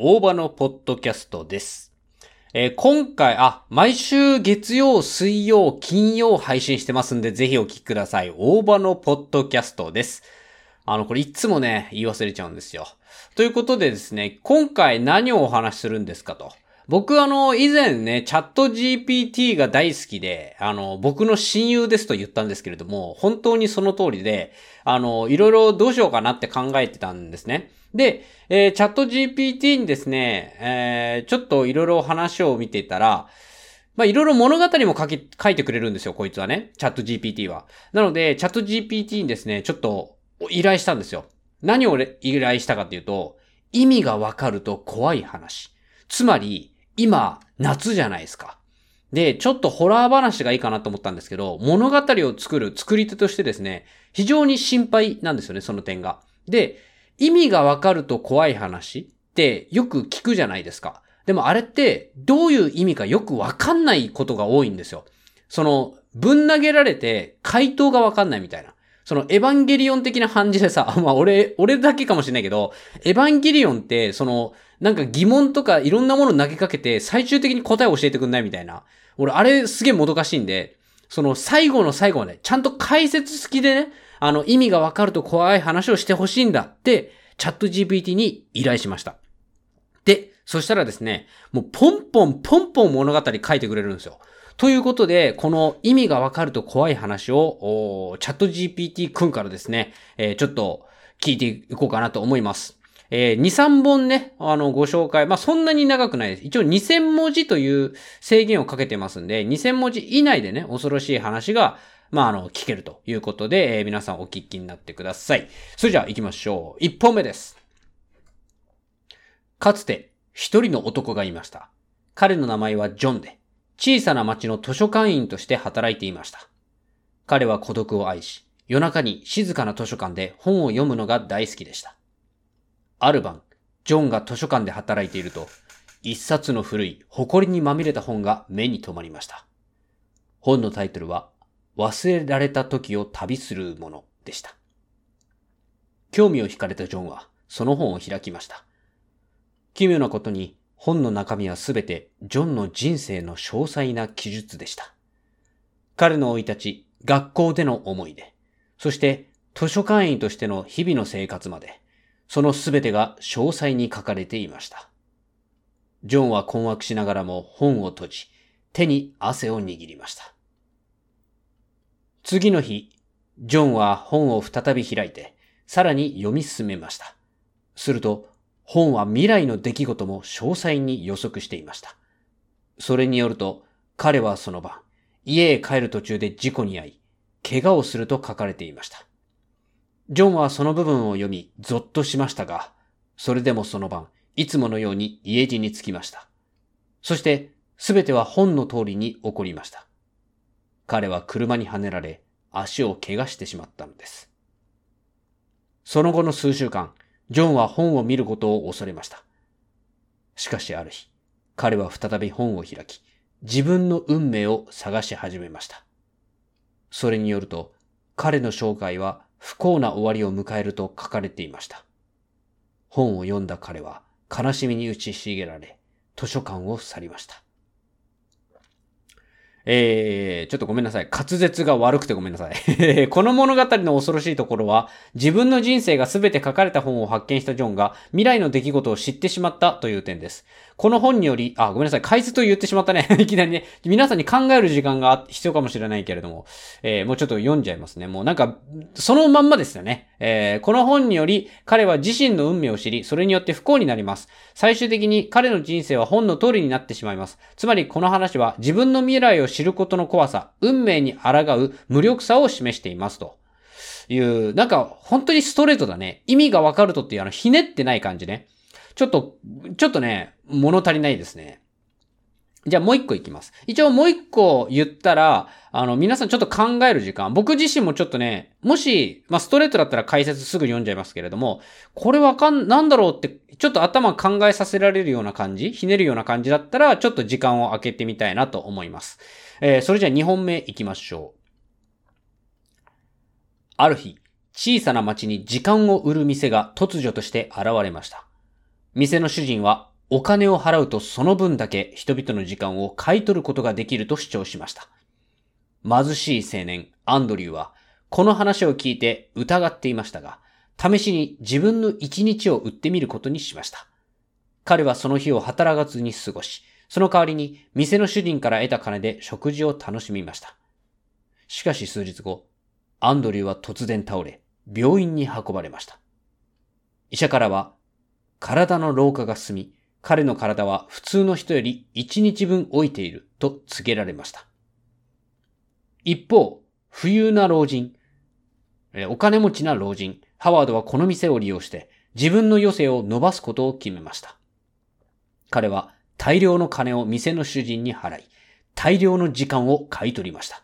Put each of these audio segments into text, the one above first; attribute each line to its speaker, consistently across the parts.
Speaker 1: 大場のポッドキャストです。えー今回、あ、毎週月曜、水曜、金曜配信してますんで、ぜひお聞きください。大場のポッドキャストです。あの、これいつもね、言い忘れちゃうんですよ。ということでですね、今回何をお話しするんですかと。僕あの、以前ね、チャット GPT が大好きで、あの、僕の親友ですと言ったんですけれども、本当にその通りで、あの、いろいろどうしようかなって考えてたんですね。で、えーチャット GPT にですね、えーちょっといろいろ話を見ていたら、まあ、いろいろ物語も書き、書いてくれるんですよ、こいつはね。チャット GPT は。なので、チャット GPT にですね、ちょっと依頼したんですよ。何を依頼したかっていうと、意味がわかると怖い話。つまり、今、夏じゃないですか。で、ちょっとホラー話がいいかなと思ったんですけど、物語を作る作り手としてですね、非常に心配なんですよね、その点が。で、意味がわかると怖い話ってよく聞くじゃないですか。でもあれってどういう意味かよくわかんないことが多いんですよ。その、ぶん投げられて回答がわかんないみたいな。そのエヴァンゲリオン的な感じでさ、まあ俺、俺だけかもしれないけど、エヴァンゲリオンって、その、なんか疑問とかいろんなもの投げかけて最終的に答えを教えてくんないみたいな。俺、あれすげえもどかしいんで、その最後の最後まで、ちゃんと解説付きでね、あの、意味がわかると怖い話をしてほしいんだって、チャット GPT に依頼しました。で、そしたらですね、もうポンポンポンポン物語書いてくれるんですよ。ということで、この意味がわかると怖い話を、チャット GPT くんからですね、えーちょっと聞いていこうかなと思います。えー2、3本ね、あの、ご紹介。まあ、そんなに長くないです。一応2000文字という制限をかけてますんで、2000文字以内でね、恐ろしい話が、まあ、あの、聞けるということで、えー皆さんお聞きになってください。それじゃあ行きましょう。1本目です。かつて、一人の男がいました。彼の名前はジョンで、小さな町の図書館員として働いていました。彼は孤独を愛し、夜中に静かな図書館で本を読むのが大好きでした。ある晩、ジョンが図書館で働いていると、一冊の古い、埃にまみれた本が目に留まりました。本のタイトルは、忘れられた時を旅するものでした。興味を惹かれたジョンは、その本を開きました。奇妙なことに、本の中身はすべてジョンの人生の詳細な記述でした。彼の生い立ち、学校での思い出、そして図書館員としての日々の生活まで、そのすべてが詳細に書かれていました。ジョンは困惑しながらも本を閉じ、手に汗を握りました。次の日、ジョンは本を再び開いて、さらに読み進めました。すると、本は未来の出来事も詳細に予測していました。それによると、彼はその晩、家へ帰る途中で事故に遭い、怪我をすると書かれていました。ジョンはその部分を読み、ゾッとしましたが、それでもその晩、いつものように家路に着きました。そして、すべては本の通りに起こりました。彼は車にはねられ、足を怪我してしまったのです。その後の数週間、ジョンは本を見ることを恐れました。しかしある日、彼は再び本を開き、自分の運命を探し始めました。それによると、彼の生涯は不幸な終わりを迎えると書かれていました。本を読んだ彼は悲しみに打ちひしげられ、図書館を去りました。えー、ちょっとごめんなさい。滑舌が悪くてごめんなさい。この物語の恐ろしいところは、自分の人生が全て書かれた本を発見したジョンが未来の出来事を知ってしまったという点です。この本により、あ、ごめんなさい。解説を言ってしまったね。いきなりね。皆さんに考える時間が必要かもしれないけれども、えーもうちょっと読んじゃいますね。もうなんか、そのまんまですよね。えーこの本により、彼は自身の運命を知り、それによって不幸になります。最終的に彼の人生は本の通りになってしまいます。つまりこの話は自分の未来を知ることの怖さ、運命に抗う無力さを示していますと。いう、なんか本当にストレートだね。意味がわかるとっていうあのひねってない感じね。ちょっと、ちょっとね、物足りないですね。じゃあもう一個いきます。一応もう一個言ったら、あの、皆さんちょっと考える時間。僕自身もちょっとね、もし、まあ、ストレートだったら解説すぐ読んじゃいますけれども、これわかん、なんだろうって、ちょっと頭考えさせられるような感じ？ひねるような感じだったら、ちょっと時間を空けてみたいなと思います。えー、それじゃあ2本目いきましょう。ある日、小さな町に時間を売る店が突如として現れました。店の主人はお金を払うとその分だけ人々の時間を買い取ることができると主張しました。貧しい青年、アンドリューは、この話を聞いて疑っていましたが、試しに自分の一日を売ってみることにしました。彼はその日を働かずに過ごし、その代わりに店の主人から得た金で食事を楽しみました。しかし数日後、アンドリューは突然倒れ、病院に運ばれました。医者からは、体の老化が進み、彼の体は普通の人より1日分老いていると告げられました。一方、富裕な老人、お金持ちな老人、ハワードはこの店を利用して自分の余生を伸ばすことを決めました。彼は大量の金を店の主人に払い、大量の時間を買い取りました。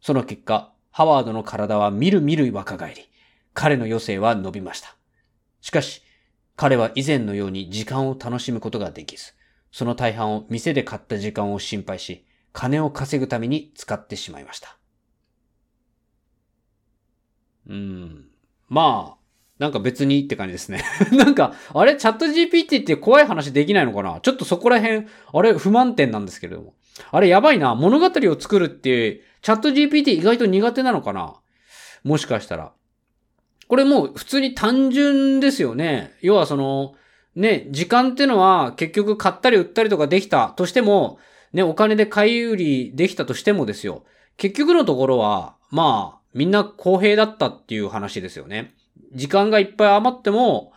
Speaker 1: その結果、ハワードの体はみるみる若返り、彼の余生は伸びました。しかし、彼は以前のように時間を楽しむことができず、その大半を店で買った時間を心配し、金を稼ぐために使ってしまいました。うん。まあ、なんか別にって感じですね。なんか、あれ？チャット GPT って怖い話できないのかな？ちょっとそこら辺、あれ不満点なんですけれども。あれやばいな。物語を作るって、チャット GPT 意外と苦手なのかな？もしかしたら。これもう普通に単純ですよね。要はその、ね、時間ってのは結局買ったり売ったりとかできたとしても、ね、お金で買い売りできたとしてもですよ。結局のところは、まあ、みんな公平だったっていう話ですよね。時間がいっぱい余っても、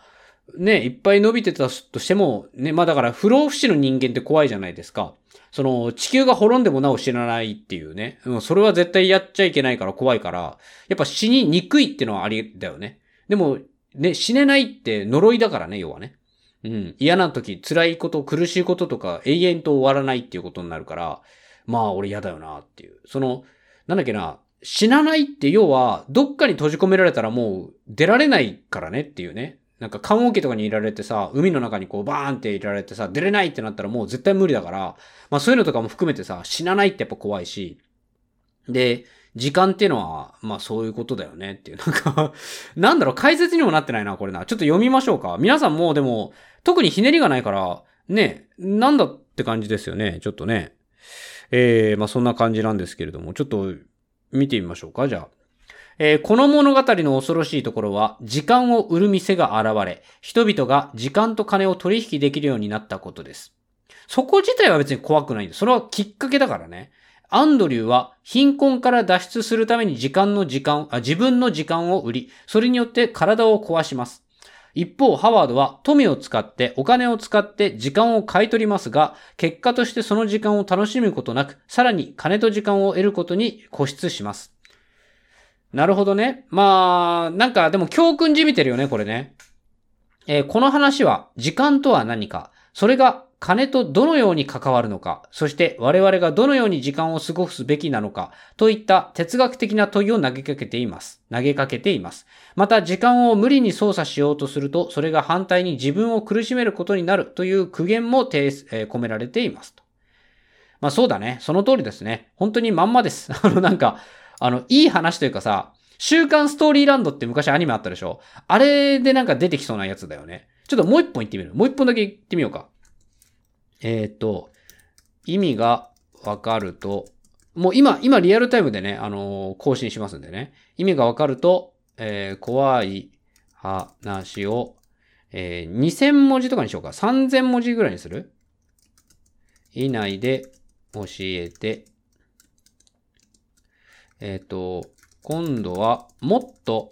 Speaker 1: ね、いっぱい伸びてたとしても、ね、まあだから不老不死の人間って怖いじゃないですか。その、地球が滅んでもなお死なないっていうね。うん、それは絶対やっちゃいけないから怖いから、やっぱ死ににくいってのはありだよね。でも、ね、死ねないって呪いだからね、要はね。うん。嫌な時、辛いこと、苦しいこととか、永遠と終わらないっていうことになるから、まあ、俺嫌だよなっていう。その、なんだっけな、死なないって要は、どっかに閉じ込められたらもう出られないからねっていうね。なんか、棺桶とかにいられてさ、海の中にこうバーンっていられてさ、出れないってなったらもう絶対無理だから、まあそういうのとかも含めてさ、死なないってやっぱ怖いし、で、時間っていうのは、まあそういうことだよねっていう。なんか なんだろう、解説にもなってないな、これな。ちょっと読みましょうか。皆さんもうでも、特にひねりがないから、ね、なんだって感じですよね。ちょっとね。えー、まあそんな感じなんですけれども、ちょっと見てみましょうか、じゃあ。えー、この物語の恐ろしいところは、時間を売る店が現れ、人々が時間と金を取引できるようになったことです。そこ自体は別に怖くないんです。それはきっかけだからね。アンドリューは貧困から脱出するために時間の時間、あ自分の時間を売り、それによって体を壊します。一方、ハワードは富を使って、お金を使って時間を買い取りますが、結果としてその時間を楽しむことなく、さらに金と時間を得ることに固執します。なるほどね。まあ、なんかでも教訓じみてるよね、これね。えー、この話は、時間とは何か、それが金とどのように関わるのか、そして我々がどのように時間を過ごすべきなのか、といった哲学的な問いを投げかけています。投げかけています。また、時間を無理に操作しようとすると、それが反対に自分を苦しめることになるという苦言も、えー、込められています。まあそうだね。その通りですね。本当にまんまです。あのなんか、あの、いい話というかさ、週刊ストーリーランドって昔アニメあったでしょ？あれでなんか出てきそうなやつだよね。ちょっともう一本言ってみる？もう一本だけ言ってみようか。えっ、ー、と、意味がわかると、もう今、今リアルタイムでね、あのー、更新しますんでね。意味がわかると、えー、怖い話を、えー、2000文字とかにしようか。3000文字ぐらいにする？以内で教えて、えっ、ー、と、今度はもっと、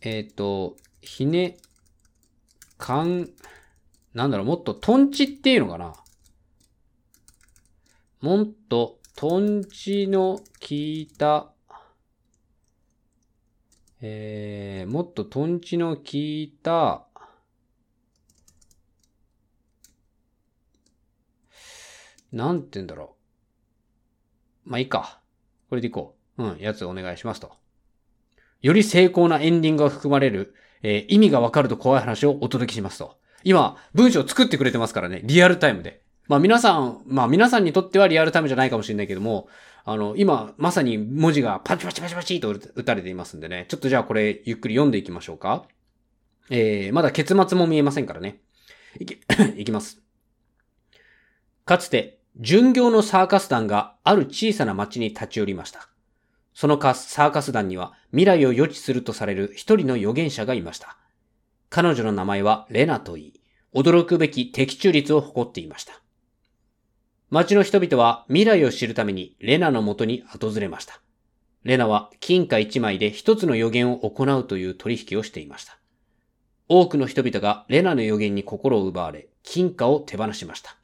Speaker 1: えっ、ー、と、ひね、かん、なんだろう、もっとトンチっていうのかなもっとトンチの効いた、えー、もっとトンチの効いた、なんて言うんだろう。まあいいか。これでいこう。うん、やつお願いしますと。より成功なエンディングが含まれる、えー、意味がわかると怖い話をお届けしますと。今、文章を作ってくれてますからね。リアルタイムで。まあ皆さん、まあ皆さんにとってはリアルタイムじゃないかもしれないけども、あの、今、まさに文字がパチパチパチパチと打たれていますんでね。ちょっとじゃあこれ、ゆっくり読んでいきましょうか。えー、まだ結末も見えませんからね。いき、いきます。かつて、巡業のサーカス団がある小さな町に立ち寄りました。そのかサーカス団には未来を予知するとされる一人の預言者がいました。彼女の名前はレナと言い、驚くべき的中率を誇っていました。町の人々は未来を知るためにレナのもとに訪れました。レナは金貨一枚で一つの予言を行うという取引をしていました。多くの人々がレナの予言に心を奪われ、金貨を手放しました。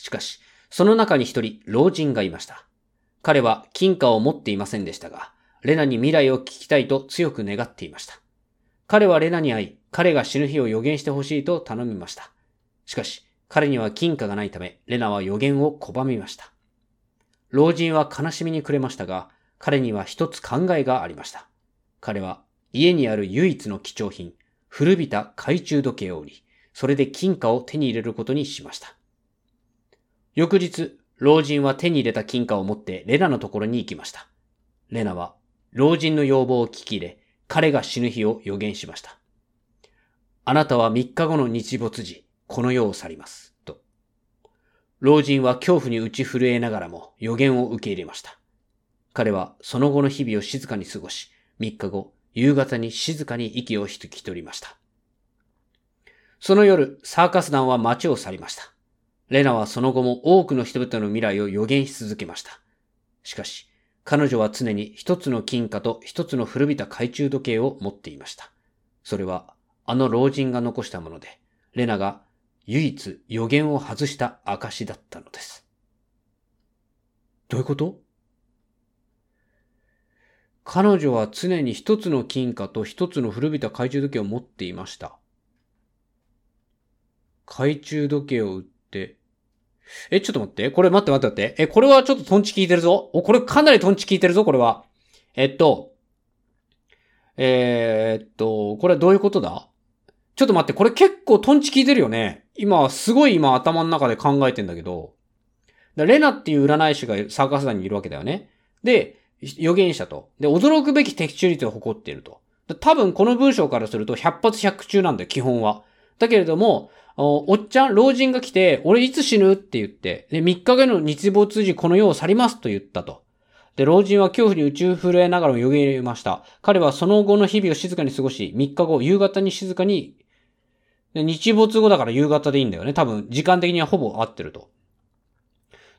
Speaker 1: しかし、その中に一人老人がいました。彼は金貨を持っていませんでしたが、レナに未来を聞きたいと強く願っていました。彼はレナに会い、彼が死ぬ日を予言してほしいと頼みました。しかし、彼には金貨がないため、レナは予言を拒みました。老人は悲しみに暮れましたが、彼には一つ考えがありました。彼は家にある唯一の貴重品、古びた懐中時計を売り、それで金貨を手に入れることにしました。翌日、老人は手に入れた金貨を持ってレナのところに行きました。レナは老人の要望を聞き入れ、彼が死ぬ日を予言しました。あなたは3日後の日没時、この世を去ります。と。老人は恐怖に打ち震えながらも予言を受け入れました。彼はその後の日々を静かに過ごし、3日後、夕方に静かに息を引き取りました。その夜、サーカス団は街を去りました。レナはその後も多くの人々の未来を予言し続けました。しかし、彼女は常に一つの金貨と一つの古びた懐中時計を持っていました。それは、あの老人が残したもので、レナが唯一予言を外した証だったのです。どういうこと？彼女は常に一つの金貨と一つの古びた懐中時計を持っていました。懐中時計を売って、え、ちょっと待って。これ待って待って待って。え、これはちょっとトンチ効いてるぞ。お、これかなりトンチ効いてるぞ、これは。えっと、えー、っと、これはどういうことだ？ちょっと待って、これ結構トンチ効いてるよね。今、すごい今頭の中で考えてんだけど。レナっていう占い師がサーカス団にいるわけだよね。で、預言者と。で、驚くべき的中率を誇っていると。多分この文章からすると100発100中なんだよ、基本は。だけれども、おっちゃん、老人が来て、俺いつ死ぬって言って、で、3日後の日没時この世を去りますと言ったと。で、老人は恐怖に宇宙震えながらも予言ました。彼はその後の日々を静かに過ごし、3日後、夕方に静かに、日没後だから夕方でいいんだよね。多分、時間的にはほぼ合ってると。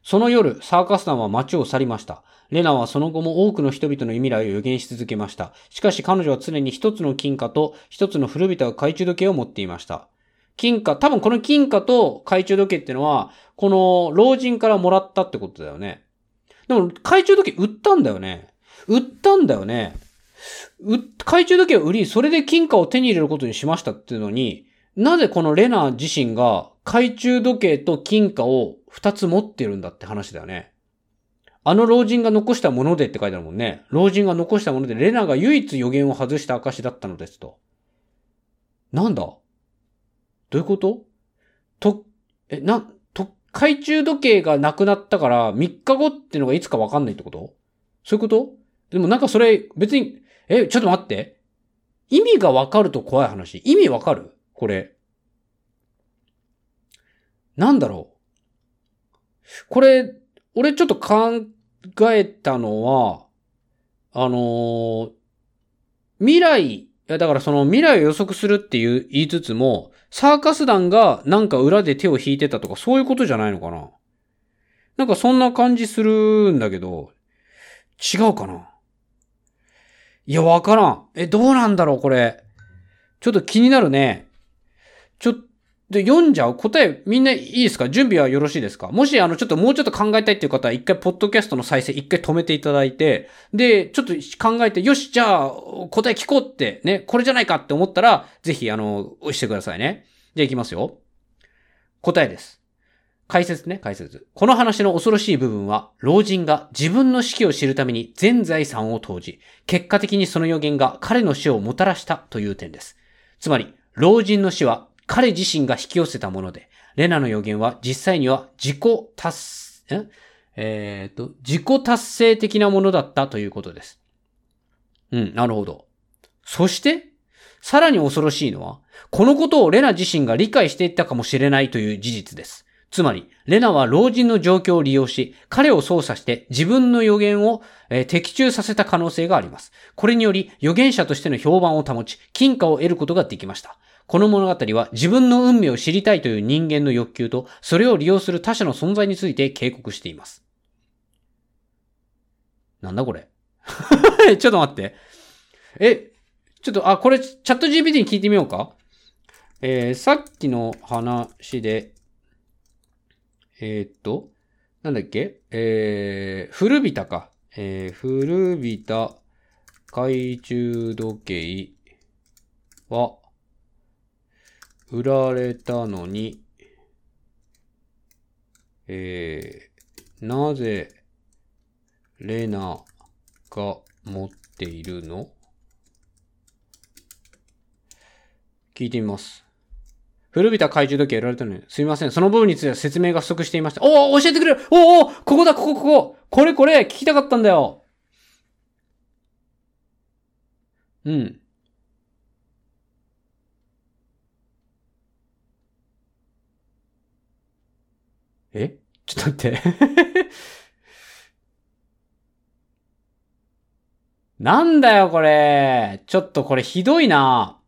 Speaker 1: その夜、サーカス団は街を去りました。レナはその後も多くの人々の未来を予言し続けました。しかし彼女は常に一つの金貨と一つの古びた懐中時計を持っていました。金貨、多分この金貨と懐中時計っていうのは、この老人からもらったってことだよね。でも、懐中時計売ったんだよね。売ったんだよね。懐中時計を売り、それで金貨を手に入れることにしましたっていうのに、なぜこのレナ自身が懐中時計と金貨を二つ持ってるんだって話だよね。あの老人が残したものでって書いてあるもんね。老人が残したもので、レナが唯一予言を外した証だったのですと。なんだ？どういうこと？と、え、な、と、懐中時計がなくなったから3日後っていうのがいつかわかんないってこと？そういうこと？でもなんかそれ別に、え、ちょっと待って。意味がわかると怖い話。意味わかる？これ。なんだろう。これ、俺ちょっと考えたのは、あのー、未来、だからその未来を予測するっていう言いつつも、サーカス団がなんか裏で手を引いてたとかそういうことじゃないのかな？なんかそんな感じするんだけど、違うかな？いや、わからん。え、どうなんだろう、これ。ちょっと気になるね。ちょっで、読んじゃう？答え、みんないいですか？準備はよろしいですか？もし、あの、ちょっともうちょっと考えたいっていう方は、一回、ポッドキャストの再生、一回止めていただいて、で、ちょっと考えて、よし、じゃあ、答え聞こうって、ね、これじゃないかって思ったら、ぜひ、あの、押してくださいね。じゃあ、いきますよ。答えです。解説ね、解説。この話の恐ろしい部分は、老人が自分の死期を知るために全財産を投じ、結果的にその予言が彼の死をもたらしたという点です。つまり、老人の死は彼自身が引き寄せたもので、レナの予言は実際には自己達成、えっ、ー、と、自己達成的なものだったということです。うん、なるほど。そして、さらに恐ろしいのは、このことをレナ自身が理解していったかもしれないという事実です。つまり、レナは老人の状況を利用し、彼を操作して自分の予言を、えー、的中させた可能性があります。これにより、預言者としての評判を保ち、金貨を得ることができました。この物語は自分の運命を知りたいという人間の欲求と、それを利用する他者の存在について警告しています。なんだこれ？ちょっと待って。え、ちょっと、あ、これ、チャット GPT に聞いてみようかえー、さっきの話で、えー、っと、なんだっけ？えー、古びたか。えー、古びた懐中時計は、売られたのに、えー、なぜ、レナが持っているの？聞いてみます。古びた懐中時計売られたのに、すみません。その部分については説明が不足していました。おお教えてくれるおおここだこここここれこれ聞きたかったんだようん。え？ちょっと待って なんだよこれ。ちょっとこれひどいな。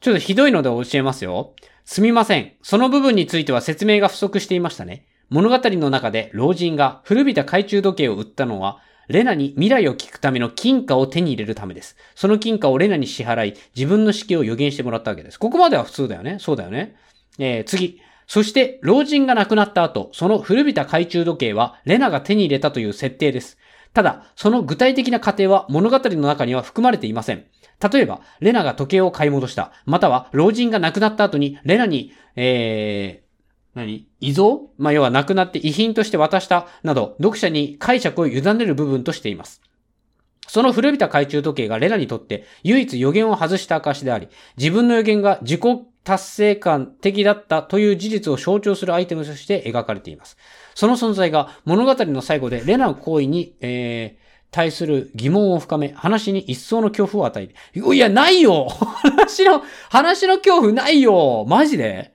Speaker 1: ちょっとひどいので教えますよ。すみません。その部分については説明が不足していましたね。物語の中で老人が古びた懐中時計を売ったのは、レナに未来を聞くための金貨を手に入れるためです。その金貨をレナに支払い、自分の式を予言してもらったわけです。ここまでは普通だよね。そうだよね。えー、次。そして、老人が亡くなった後、その古びた懐中時計は、レナが手に入れたという設定です。ただ、その具体的な過程は物語の中には含まれていません。例えば、レナが時計を買い戻した。または、老人が亡くなった後に、レナに、えー、何？遺贈？まあ、要は亡くなって遺品として渡したなど、読者に解釈を委ねる部分としています。その古びた懐中時計がレナにとって唯一予言を外した証であり、自分の予言が自己達成感的だったという事実を象徴するアイテムとして描かれています。その存在が物語の最後でレナの行為に、えー、対する疑問を深め、話に一層の恐怖を与える。いや、ないよ話の、話の恐怖ないよマジで？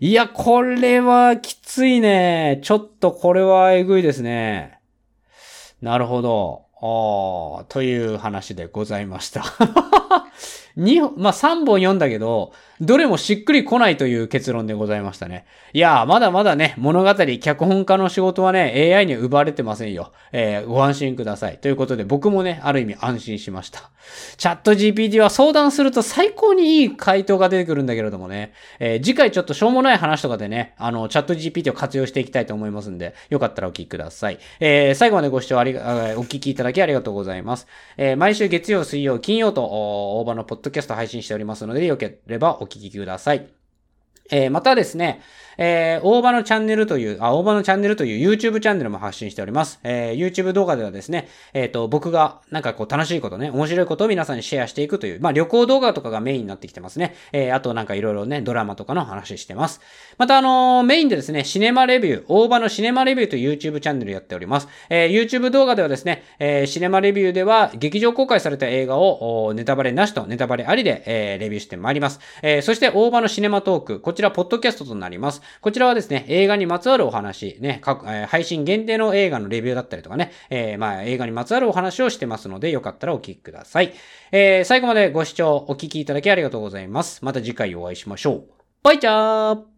Speaker 1: いや、これはきついね。ちょっとこれはえぐいですね。なるほど。ああ、という話でございました。2、まあ、3本読んだけど、どれもしっくりこないという結論でございましたね。いやー、まだまだね、物語、脚本家の仕事はね、AI に奪われてませんよ。えー、ご安心ください。ということで、僕もね、ある意味安心しました。チャット GPT は相談すると最高にいい回答が出てくるんだけれどもね、えー、次回ちょっとしょうもない話とかでね、あの、チャット GPT を活用していきたいと思いますんで、よかったらお聞きください。えー、最後までご視聴ありが、お聞きいただきありがとうございます。えー、毎週月曜、水曜、金曜と、大場のポッドキャスト配信しておりますので、よければおお聞きください。えー、またですね、えー、大場のチャンネルという、あ、大場のチャンネルという YouTube チャンネルも発信しております。えー、YouTube 動画ではですね、えっ、ー、と、僕がなんかこう楽しいことね、面白いことを皆さんにシェアしていくという、まあ旅行動画とかがメインになってきてますね。えー、あとなんかいろいろね、ドラマとかの話してます。またあのー、メインでですね、シネマレビュー、大場のシネマレビューという YouTube チャンネルやっております。えー、YouTube 動画ではですね、えー、シネマレビューでは劇場公開された映画をネタバレなしとネタバレありで、えー、レビューしてまいります。えー、そして大場のシネマトーク、こちらポッドキャストとなります。こちらはですね、映画にまつわるお話、ね、各、えー、配信限定の映画のレビューだったりとかね、えー、まあ、映画にまつわるお話をしてますので、よかったらお聞きください。えー、最後までご視聴お聞きいただきありがとうございます。また次回お会いしましょう。バイチャー